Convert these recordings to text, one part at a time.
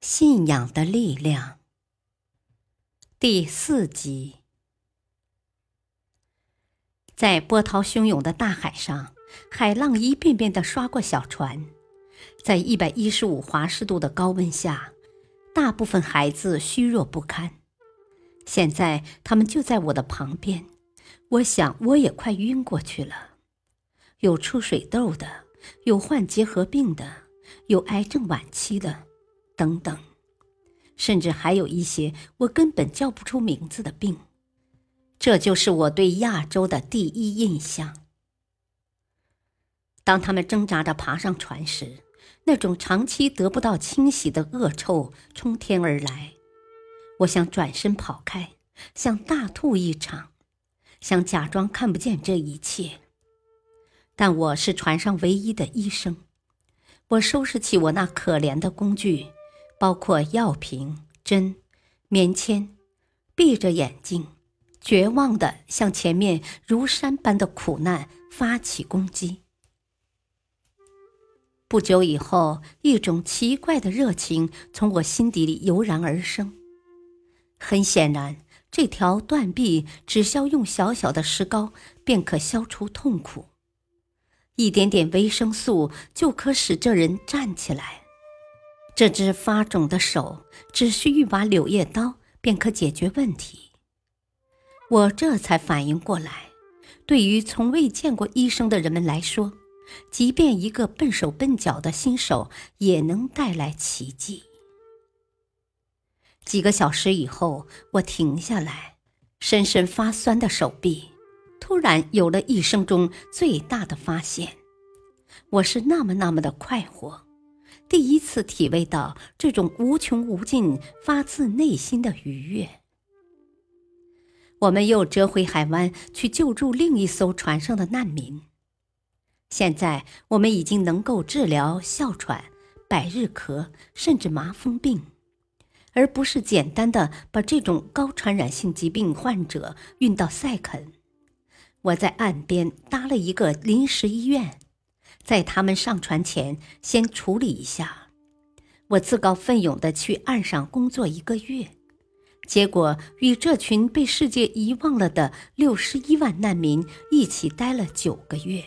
信仰的力量。第四集，在波涛汹涌的大海上，海浪一遍遍的刷过小船，在一百一十五华氏度的高温下，大部分孩子虚弱不堪。现在他们就在我的旁边，我想我也快晕过去了。有出水痘的，有患结核病的，有癌症晚期的。等等，甚至还有一些我根本叫不出名字的病，这就是我对亚洲的第一印象。当他们挣扎着爬上船时，那种长期得不到清洗的恶臭冲天而来。我想转身跑开，想大吐一场，想假装看不见这一切。但我是船上唯一的医生，我收拾起我那可怜的工具。包括药瓶、针、棉签，闭着眼睛，绝望地向前面如山般的苦难发起攻击。不久以后，一种奇怪的热情从我心底里油然而生。很显然，这条断臂只需要用小小的石膏便可消除痛苦，一点点维生素就可使这人站起来。这只发肿的手只需一把柳叶刀便可解决问题。我这才反应过来，对于从未见过医生的人们来说，即便一个笨手笨脚的新手也能带来奇迹。几个小时以后，我停下来，深深发酸的手臂突然有了一生中最大的发现。我是那么那么的快活。第一次体味到这种无穷无尽、发自内心的愉悦。我们又折回海湾去救助另一艘船上的难民。现在我们已经能够治疗哮喘、百日咳，甚至麻风病，而不是简单的把这种高传染性疾病患者运到塞肯。我在岸边搭了一个临时医院。在他们上船前，先处理一下。我自告奋勇地去岸上工作一个月，结果与这群被世界遗忘了的六十一万难民一起待了九个月。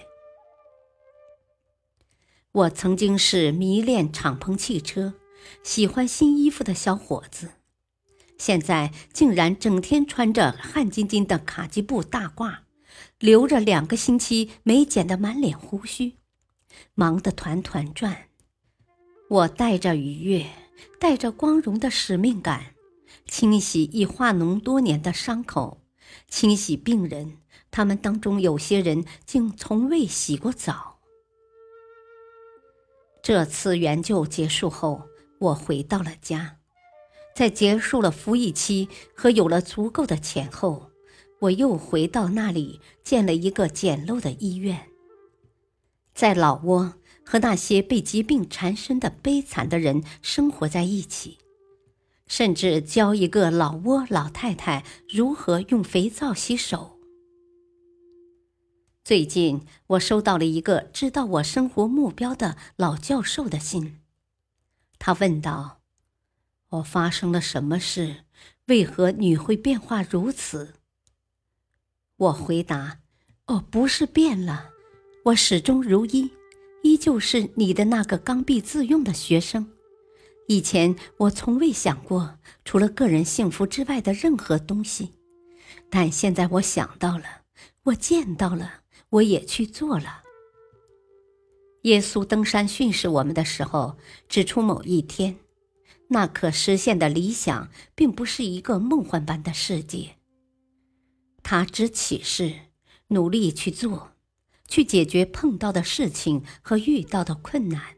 我曾经是迷恋敞篷汽车、喜欢新衣服的小伙子，现在竟然整天穿着汗津津的卡其布大褂，留着两个星期没剪的满脸胡须。忙得团团转，我带着愉悦，带着光荣的使命感，清洗已化脓多年的伤口，清洗病人。他们当中有些人竟从未洗过澡。这次援救结束后，我回到了家，在结束了服役期和有了足够的钱后，我又回到那里建了一个简陋的医院。在老挝和那些被疾病缠身的悲惨的人生活在一起，甚至教一个老挝老太太如何用肥皂洗手。最近，我收到了一个知道我生活目标的老教授的信，他问道：“我发生了什么事？为何你会变化如此？”我回答：“哦，不是变了。”我始终如一，依旧是你的那个刚愎自用的学生。以前我从未想过除了个人幸福之外的任何东西，但现在我想到了，我见到了，我也去做了。耶稣登山训示我们的时候，指出某一天，那可实现的理想，并不是一个梦幻般的世界。他只启示，努力去做。去解决碰到的事情和遇到的困难。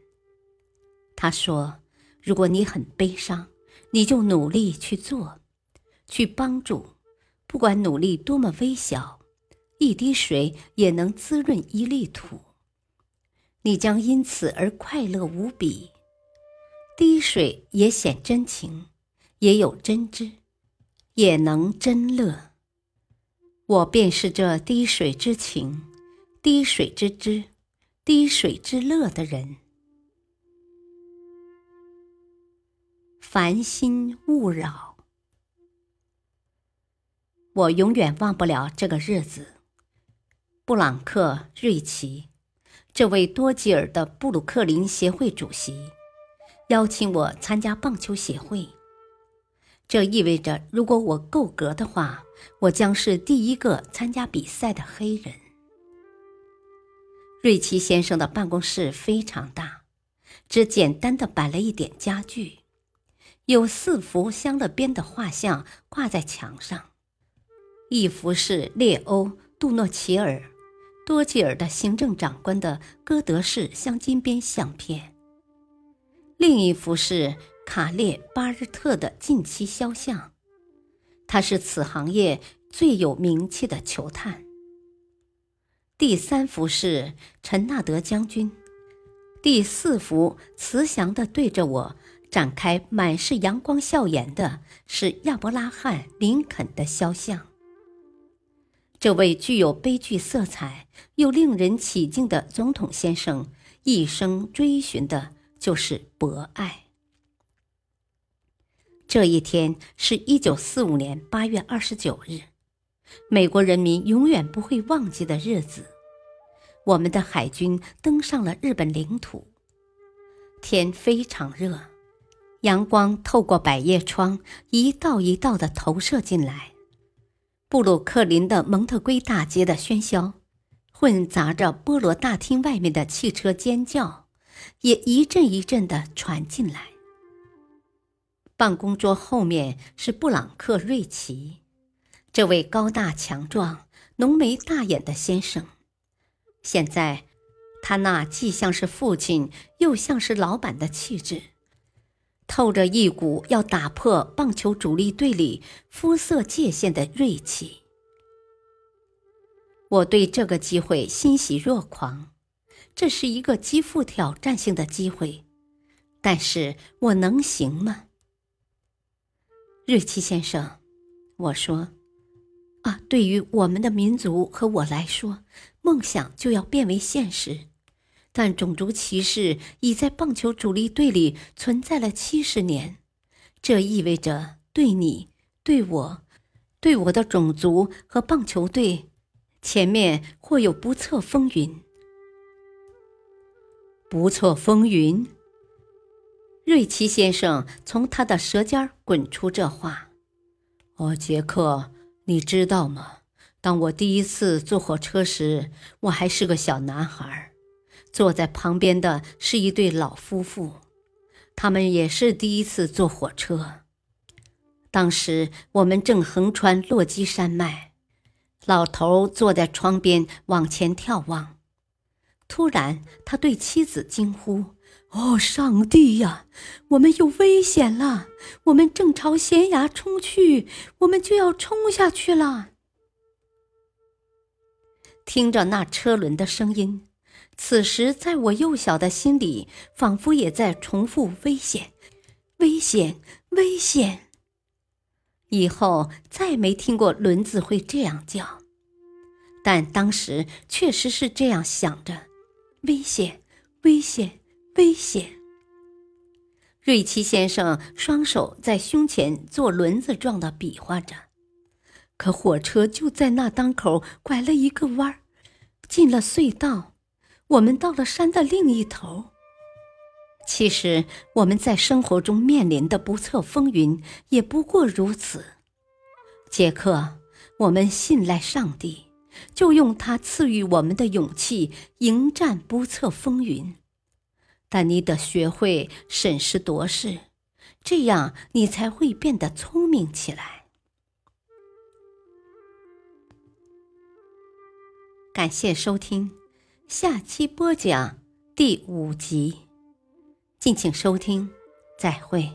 他说：“如果你很悲伤，你就努力去做，去帮助，不管努力多么微小，一滴水也能滋润一粒土。你将因此而快乐无比。滴水也显真情，也有真知，也能真乐。我便是这滴水之情、滴水之知、滴水之乐的人。烦心勿扰，我永远忘不了这个日子。布朗克·瑞奇，这位多吉尔的布鲁克林协会主席。邀请我参加棒球协会，这意味着如果我够格的话，我将是第一个参加比赛的黑人。瑞奇先生的办公室非常大，只简单的摆了一点家具，有四幅镶了边的画像挂在墙上，一幅是列欧·杜诺齐尔，多吉尔的行政长官的哥德式镶金边相片。另一幅是卡列巴日特的近期肖像，他是此行业最有名气的球探。第三幅是陈纳德将军，第四幅慈祥的对着我展开满是阳光笑颜的是亚伯拉罕·林肯的肖像。这位具有悲剧色彩又令人起敬的总统先生，一生追寻的。就是博爱。这一天是一九四五年八月二十九日，美国人民永远不会忘记的日子。我们的海军登上了日本领土。天非常热，阳光透过百叶窗一道一道的投射进来。布鲁克林的蒙特圭大街的喧嚣，混杂着波罗大厅外面的汽车尖叫。也一阵一阵的传进来。办公桌后面是布朗克·瑞奇，这位高大强壮、浓眉大眼的先生。现在，他那既像是父亲又像是老板的气质，透着一股要打破棒球主力队里肤色界限的锐气。我对这个机会欣喜若狂。这是一个极富挑战性的机会，但是我能行吗？瑞奇先生，我说，啊，对于我们的民族和我来说，梦想就要变为现实。但种族歧视已在棒球主力队里存在了七十年，这意味着对你、对我、对我的种族和棒球队，前面或有不测风云。不测风云。瑞奇先生从他的舌尖滚出这话：“哦，杰克，你知道吗？当我第一次坐火车时，我还是个小男孩，坐在旁边的是一对老夫妇，他们也是第一次坐火车。当时我们正横穿落基山脉，老头坐在窗边往前眺望。”突然，他对妻子惊呼：“哦，上帝呀！我们有危险了！我们正朝悬崖冲去，我们就要冲下去了。”听着那车轮的声音，此时在我幼小的心里，仿佛也在重复：“危险，危险，危险！”以后再没听过轮子会这样叫，但当时确实是这样想着。危险！危险！危险！瑞奇先生双手在胸前做轮子状的比划着，可火车就在那当口拐了一个弯儿，进了隧道。我们到了山的另一头。其实我们在生活中面临的不测风云也不过如此。杰克，我们信赖上帝。就用他赐予我们的勇气迎战不测风云，但你得学会审时度势，这样你才会变得聪明起来。感谢收听，下期播讲第五集，敬请收听，再会。